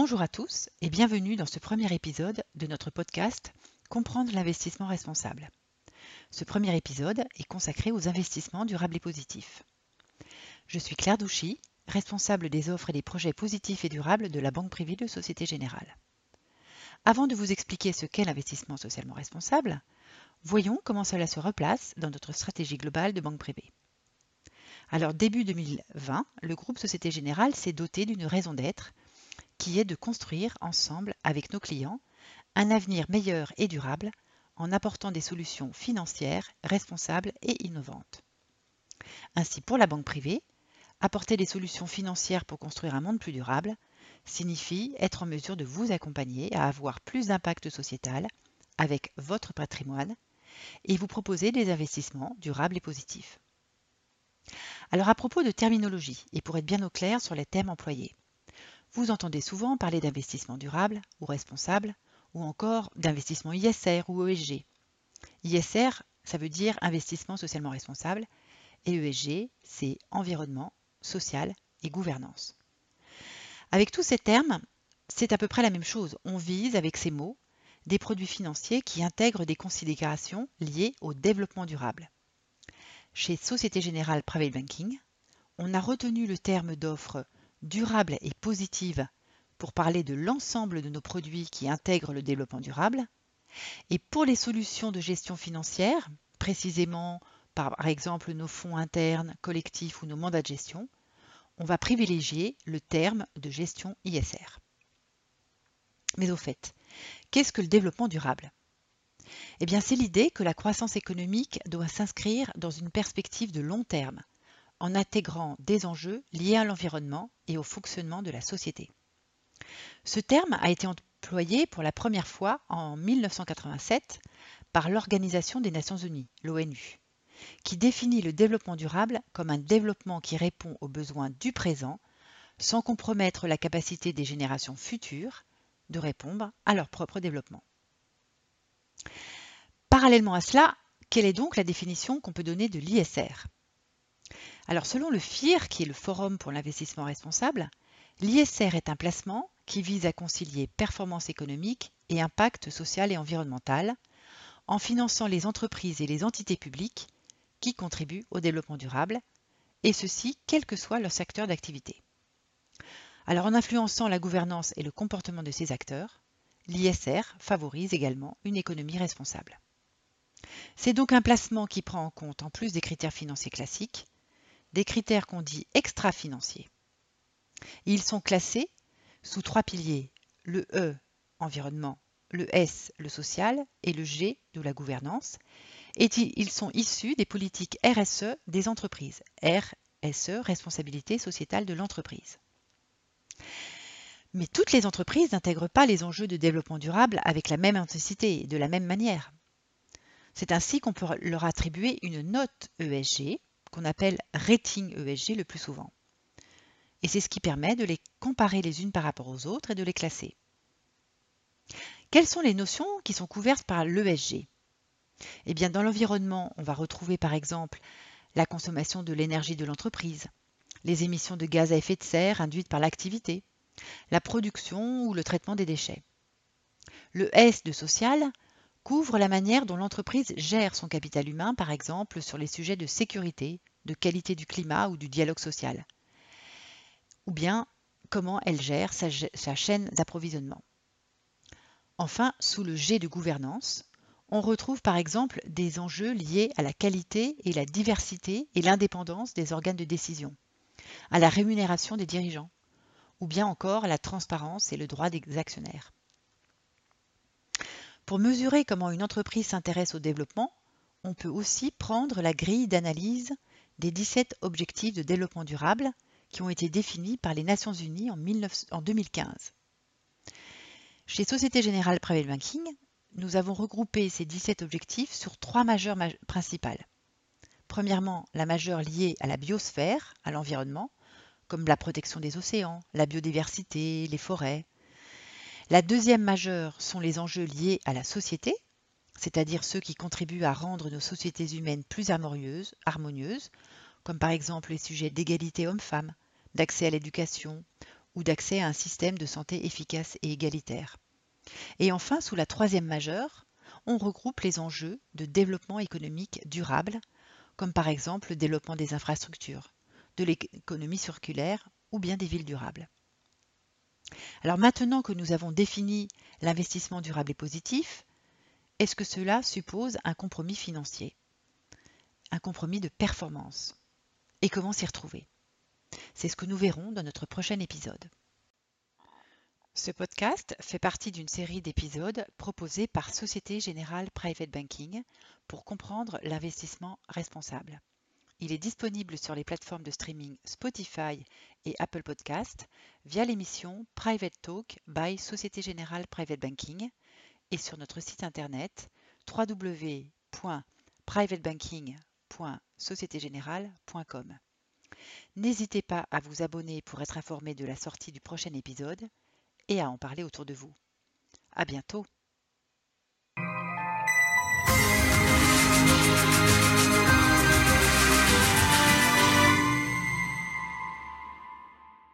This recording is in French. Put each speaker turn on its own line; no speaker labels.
Bonjour à tous et bienvenue dans ce premier épisode de notre podcast Comprendre l'investissement responsable. Ce premier épisode est consacré aux investissements durables et positifs. Je suis Claire Douchy, responsable des offres et des projets positifs et durables de la Banque privée de Société Générale. Avant de vous expliquer ce qu'est l'investissement socialement responsable, voyons comment cela se replace dans notre stratégie globale de banque privée. Alors début 2020, le groupe Société Générale s'est doté d'une raison d'être qui est de construire ensemble avec nos clients un avenir meilleur et durable en apportant des solutions financières responsables et innovantes. Ainsi, pour la banque privée, apporter des solutions financières pour construire un monde plus durable signifie être en mesure de vous accompagner à avoir plus d'impact sociétal avec votre patrimoine et vous proposer des investissements durables et positifs. Alors à propos de terminologie, et pour être bien au clair sur les thèmes employés, vous entendez souvent parler d'investissement durable ou responsable, ou encore d'investissement ISR ou ESG. ISR, ça veut dire investissement socialement responsable, et ESG, c'est environnement, social et gouvernance. Avec tous ces termes, c'est à peu près la même chose. On vise avec ces mots des produits financiers qui intègrent des considérations liées au développement durable. Chez Société Générale Private Banking, on a retenu le terme d'offre durable et positive pour parler de l'ensemble de nos produits qui intègrent le développement durable. Et pour les solutions de gestion financière, précisément par exemple nos fonds internes, collectifs ou nos mandats de gestion, on va privilégier le terme de gestion ISR. Mais au fait, qu'est-ce que le développement durable? Eh bien, c'est l'idée que la croissance économique doit s'inscrire dans une perspective de long terme, en intégrant des enjeux liés à l'environnement et au fonctionnement de la société. Ce terme a été employé pour la première fois en 1987 par l'Organisation des Nations Unies, l'ONU, qui définit le développement durable comme un développement qui répond aux besoins du présent sans compromettre la capacité des générations futures de répondre à leur propre développement. Parallèlement à cela, quelle est donc la définition qu'on peut donner de l'ISR Alors selon le FIR, qui est le Forum pour l'investissement responsable, l'ISR est un placement qui vise à concilier performance économique et impact social et environnemental en finançant les entreprises et les entités publiques qui contribuent au développement durable, et ceci quel que soit leur secteur d'activité. Alors en influençant la gouvernance et le comportement de ces acteurs, l'ISR favorise également une économie responsable. C'est donc un placement qui prend en compte, en plus des critères financiers classiques, des critères qu'on dit extra-financiers. Ils sont classés sous trois piliers, le E, environnement, le S, le social, et le G, de la gouvernance, et ils sont issus des politiques RSE des entreprises. RSE, responsabilité sociétale de l'entreprise. Mais toutes les entreprises n'intègrent pas les enjeux de développement durable avec la même intensité et de la même manière. C'est ainsi qu'on peut leur attribuer une note ESG, appelle rating ESG le plus souvent. Et c'est ce qui permet de les comparer les unes par rapport aux autres et de les classer. Quelles sont les notions qui sont couvertes par l'ESG eh bien, dans l'environnement, on va retrouver par exemple la consommation de l'énergie de l'entreprise, les émissions de gaz à effet de serre induites par l'activité, la production ou le traitement des déchets. Le S de social couvre la manière dont l'entreprise gère son capital humain, par exemple sur les sujets de sécurité, de qualité du climat ou du dialogue social, ou bien comment elle gère sa, chaîne d'approvisionnement. Enfin, sous le G de gouvernance, on retrouve par exemple des enjeux liés à la qualité et la diversité et l'indépendance des organes de décision, à la rémunération des dirigeants, ou bien encore à la transparence et le droit des actionnaires. Pour mesurer comment une entreprise s'intéresse au développement, on peut aussi prendre la grille d'analyse des 17 objectifs de développement durable qui ont été définis par les Nations Unies en, 2015. Chez Société Générale Private Banking, nous avons regroupé ces 17 objectifs sur trois majeures principales. Premièrement, la majeure liée à la biosphère, à l'environnement, comme la protection des océans, la biodiversité, les forêts. La deuxième majeure sont les enjeux liés à la société, c'est-à-dire ceux qui contribuent à rendre nos sociétés humaines plus harmonieuses, comme par exemple les sujets d'égalité homme-femme, d'accès à l'éducation ou d'accès à un système de santé efficace et égalitaire. Et enfin, sous la troisième majeure, on regroupe les enjeux de développement économique durable, comme par exemple le développement des infrastructures, de l'économie circulaire ou bien des villes durables. Alors maintenant que nous avons défini l'investissement durable et positif, est-ce que cela suppose un compromis financier Un compromis de performance? Et comment s'y retrouver? C'est ce que nous verrons dans notre prochain épisode. Ce podcast fait partie d'une série d'épisodes proposés par Société Générale Private Banking pour comprendre l'investissement responsable. Il est disponible sur les plateformes de streaming Spotify et Apple Podcast via l'émission Private Talk by Société Générale Private Banking et sur notre site internet www.privatebanking.societegenerale.com. N'hésitez pas à vous abonner pour être informé de la sortie du prochain épisode et à en parler autour de vous. À bientôt!